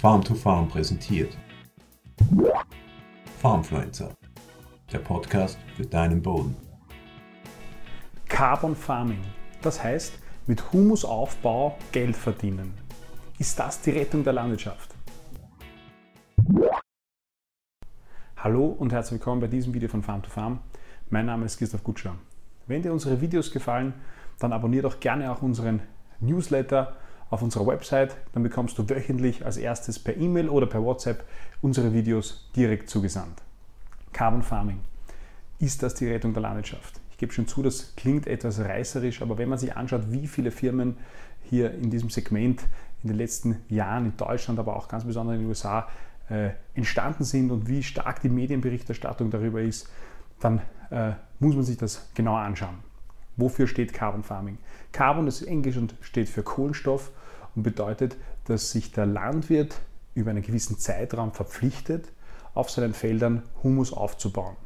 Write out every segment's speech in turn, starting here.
Farm to Farm präsentiert. Farmfluencer, der Podcast für deinen Boden. Carbon Farming, das heißt mit Humusaufbau Geld verdienen. Ist das die Rettung der Landwirtschaft? Hallo und herzlich willkommen bei diesem Video von Farm to Farm. Mein Name ist Christoph Gutscher. Wenn dir unsere Videos gefallen, dann abonniere doch gerne auch unseren Newsletter auf unserer Website. Dann bekommst du wöchentlich als erstes per E-Mail oder per WhatsApp unsere Videos direkt zugesandt. Carbon Farming. Ist das die Rettung der Landwirtschaft? Ich gebe schon zu, das klingt etwas reißerisch, aber wenn man sich anschaut, wie viele Firmen hier in diesem Segment in den letzten Jahren in Deutschland, aber auch ganz besonders in den USA äh, entstanden sind und wie stark die Medienberichterstattung darüber ist, dann äh, muss man sich das genauer anschauen. Wofür steht Carbon Farming? Carbon ist Englisch und steht für Kohlenstoff und bedeutet, dass sich der Landwirt über einen gewissen Zeitraum verpflichtet, auf seinen Feldern Humus aufzubauen.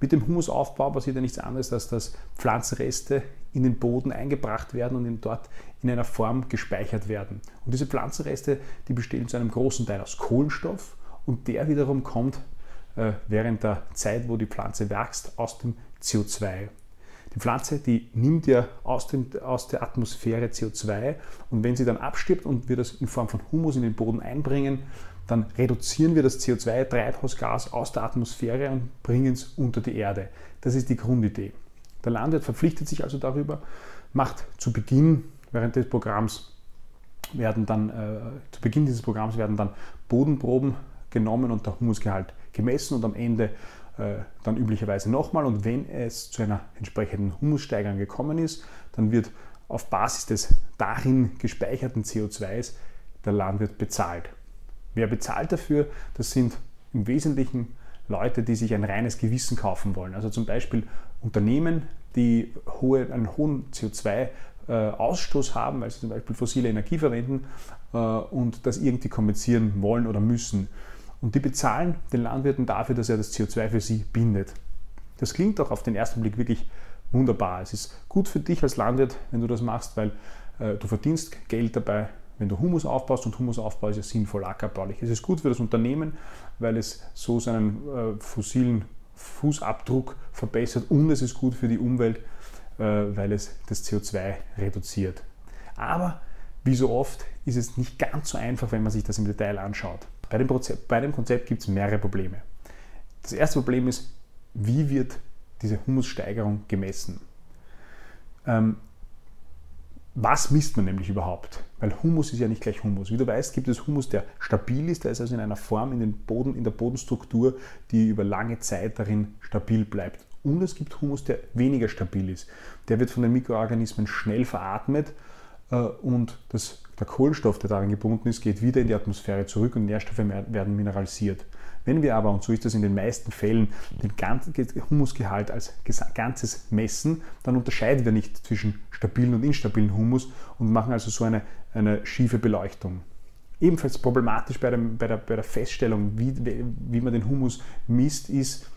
Mit dem Humusaufbau passiert ja nichts anderes, als dass Pflanzenreste in den Boden eingebracht werden und dort in einer Form gespeichert werden. Und diese Pflanzenreste, die bestehen zu einem großen Teil aus Kohlenstoff und der wiederum kommt äh, während der Zeit, wo die Pflanze wächst, aus dem CO2. Die Pflanze, die nimmt ja aus, dem, aus der Atmosphäre CO2 und wenn sie dann abstirbt und wir das in Form von Humus in den Boden einbringen, dann reduzieren wir das CO2-Treibhausgas aus der Atmosphäre und bringen es unter die Erde. Das ist die Grundidee. Der Landwirt verpflichtet sich also darüber, macht zu Beginn während des Programms werden dann äh, zu Beginn dieses Programms werden dann Bodenproben genommen und der Humusgehalt gemessen und am Ende dann üblicherweise nochmal. Und wenn es zu einer entsprechenden Humussteigerung gekommen ist, dann wird auf Basis des darin gespeicherten CO2s der Landwirt bezahlt. Wer bezahlt dafür? Das sind im Wesentlichen Leute, die sich ein reines Gewissen kaufen wollen. Also zum Beispiel Unternehmen, die hohe, einen hohen CO2-Ausstoß haben, weil sie zum Beispiel fossile Energie verwenden äh, und das irgendwie kompensieren wollen oder müssen. Und die bezahlen den Landwirten dafür, dass er das CO2 für sie bindet. Das klingt auch auf den ersten Blick wirklich wunderbar. Es ist gut für dich als Landwirt, wenn du das machst, weil äh, du verdienst Geld dabei, wenn du Humus aufbaust und Humusaufbau ist ja sinnvoll ackerbaulich. Es ist gut für das Unternehmen, weil es so seinen äh, fossilen Fußabdruck verbessert und es ist gut für die Umwelt, äh, weil es das CO2 reduziert. Aber wie so oft ist es nicht ganz so einfach, wenn man sich das im Detail anschaut. Bei dem, Konzept, bei dem Konzept gibt es mehrere Probleme. Das erste Problem ist, wie wird diese Humussteigerung gemessen? Ähm, was misst man nämlich überhaupt? Weil Humus ist ja nicht gleich Humus. Wie du weißt, gibt es Humus, der stabil ist, der ist also in einer Form in, den Boden, in der Bodenstruktur, die über lange Zeit darin stabil bleibt. Und es gibt Humus, der weniger stabil ist. Der wird von den Mikroorganismen schnell veratmet und das der Kohlenstoff, der daran gebunden ist, geht wieder in die Atmosphäre zurück und Nährstoffe werden mineralisiert. Wenn wir aber, und so ist das in den meisten Fällen, den Humusgehalt als Ganzes messen, dann unterscheiden wir nicht zwischen stabilen und instabilen Humus und machen also so eine, eine schiefe Beleuchtung. Ebenfalls problematisch bei, dem, bei, der, bei der Feststellung, wie, wie man den Humus misst, ist,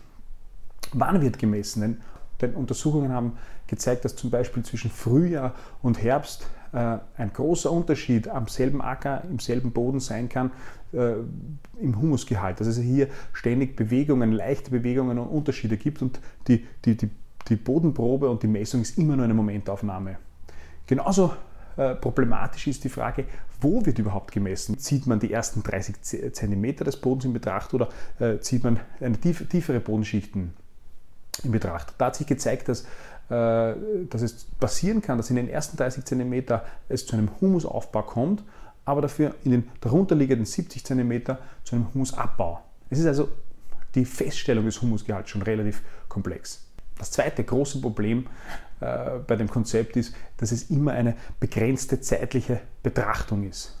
wann wird gemessen. Denn, denn Untersuchungen haben gezeigt, dass zum Beispiel zwischen Frühjahr und Herbst äh, ein großer Unterschied am selben Acker, im selben Boden sein kann äh, im Humusgehalt. Dass es hier ständig Bewegungen, leichte Bewegungen und Unterschiede gibt und die, die, die, die Bodenprobe und die Messung ist immer nur eine Momentaufnahme. Genauso äh, problematisch ist die Frage, wo wird überhaupt gemessen? Zieht man die ersten 30 cm des Bodens in Betracht oder äh, zieht man eine tief, tiefere Bodenschichten in Betracht? Da hat sich gezeigt, dass äh, dass es passieren kann, dass in den ersten 30 cm es zu einem Humusaufbau kommt, aber dafür in den darunterliegenden 70 cm zu einem Humusabbau. Es ist also die Feststellung des Humusgehalts schon relativ komplex. Das zweite große Problem äh, bei dem Konzept ist, dass es immer eine begrenzte zeitliche Betrachtung ist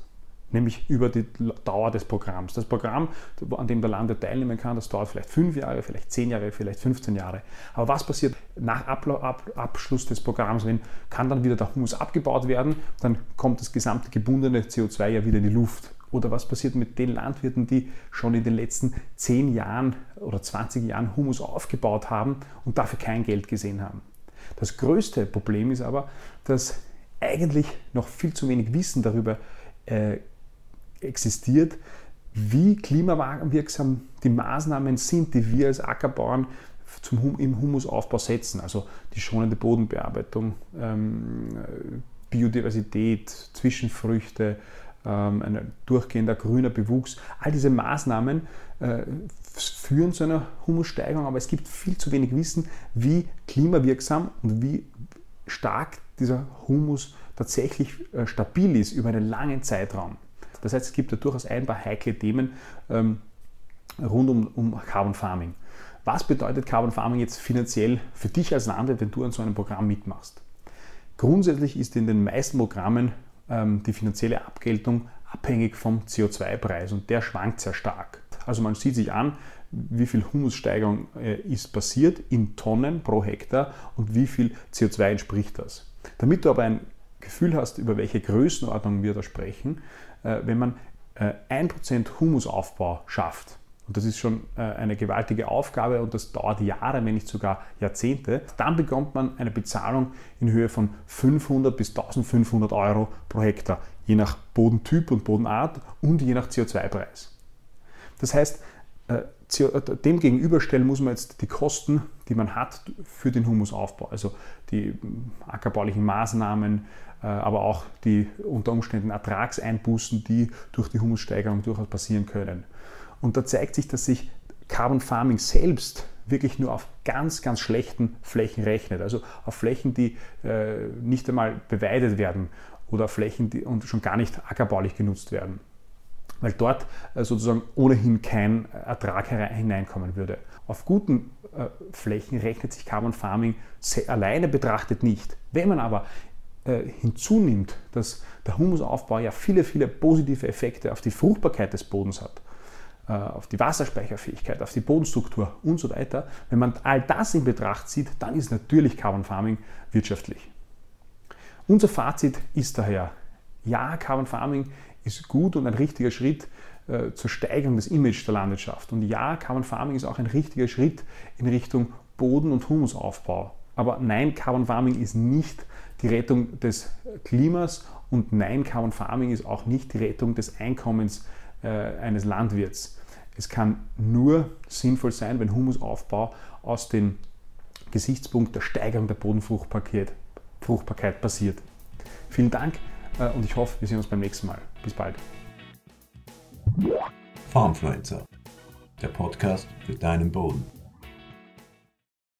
nämlich über die Dauer des Programms. Das Programm, an dem der Landwirt teilnehmen kann, das dauert vielleicht fünf Jahre, vielleicht zehn Jahre, vielleicht 15 Jahre. Aber was passiert nach Abschluss des Programms? Wenn kann dann wieder der Humus abgebaut werden, dann kommt das gesamte gebundene CO2 ja wieder in die Luft. Oder was passiert mit den Landwirten, die schon in den letzten 10 Jahren oder 20 Jahren Humus aufgebaut haben und dafür kein Geld gesehen haben? Das größte Problem ist aber, dass eigentlich noch viel zu wenig Wissen darüber äh, existiert, wie klimawirksam die Maßnahmen sind, die wir als Ackerbauern zum, im Humusaufbau setzen. Also die schonende Bodenbearbeitung, ähm, Biodiversität, Zwischenfrüchte, ähm, ein durchgehender grüner Bewuchs. All diese Maßnahmen äh, führen zu einer Humussteigerung, aber es gibt viel zu wenig Wissen, wie klimawirksam und wie stark dieser Humus tatsächlich äh, stabil ist über einen langen Zeitraum. Das heißt, es gibt da durchaus ein paar heikle Themen ähm, rund um, um Carbon Farming. Was bedeutet Carbon Farming jetzt finanziell für dich als Landwirt, wenn du an so einem Programm mitmachst? Grundsätzlich ist in den meisten Programmen ähm, die finanzielle Abgeltung abhängig vom CO2-Preis und der schwankt sehr stark. Also man sieht sich an, wie viel Humussteigerung äh, ist passiert in Tonnen pro Hektar und wie viel CO2 entspricht das. Damit du aber ein Gefühl hast, über welche Größenordnung wir da sprechen, äh, wenn man äh, 1% Humusaufbau schafft, und das ist schon äh, eine gewaltige Aufgabe und das dauert Jahre, wenn nicht sogar Jahrzehnte. Dann bekommt man eine Bezahlung in Höhe von 500 bis 1500 Euro pro Hektar, je nach Bodentyp und Bodenart und je nach CO2-Preis. Das heißt, äh, äh, dem gegenüberstellen muss man jetzt die Kosten, die man hat für den Humusaufbau, also die ackerbaulichen Maßnahmen, aber auch die unter Umständen Ertragseinbußen, die durch die Humussteigerung durchaus passieren können. Und da zeigt sich, dass sich Carbon Farming selbst wirklich nur auf ganz, ganz schlechten Flächen rechnet. Also auf Flächen, die äh, nicht einmal beweidet werden oder Flächen, die schon gar nicht ackerbaulich genutzt werden. Weil dort äh, sozusagen ohnehin kein Ertrag hineinkommen würde. Auf guten äh, Flächen rechnet sich Carbon Farming alleine betrachtet nicht. Wenn man aber äh, hinzunimmt, dass der Humusaufbau ja viele, viele positive Effekte auf die Fruchtbarkeit des Bodens hat, äh, auf die Wasserspeicherfähigkeit, auf die Bodenstruktur und so weiter. Wenn man all das in Betracht zieht, dann ist natürlich Carbon Farming wirtschaftlich. Unser Fazit ist daher, ja, Carbon Farming ist gut und ein richtiger Schritt äh, zur Steigerung des Images der Landwirtschaft. Und ja, Carbon Farming ist auch ein richtiger Schritt in Richtung Boden- und Humusaufbau. Aber nein, Carbon Farming ist nicht die Rettung des Klimas und nein, Carbon Farming ist auch nicht die Rettung des Einkommens äh, eines Landwirts. Es kann nur sinnvoll sein, wenn Humusaufbau aus dem Gesichtspunkt der Steigerung der Bodenfruchtbarkeit Fruchtbarkeit passiert. Vielen Dank und ich hoffe, wir sehen uns beim nächsten Mal. Bis bald. Farmfluencer, der Podcast für deinen Boden.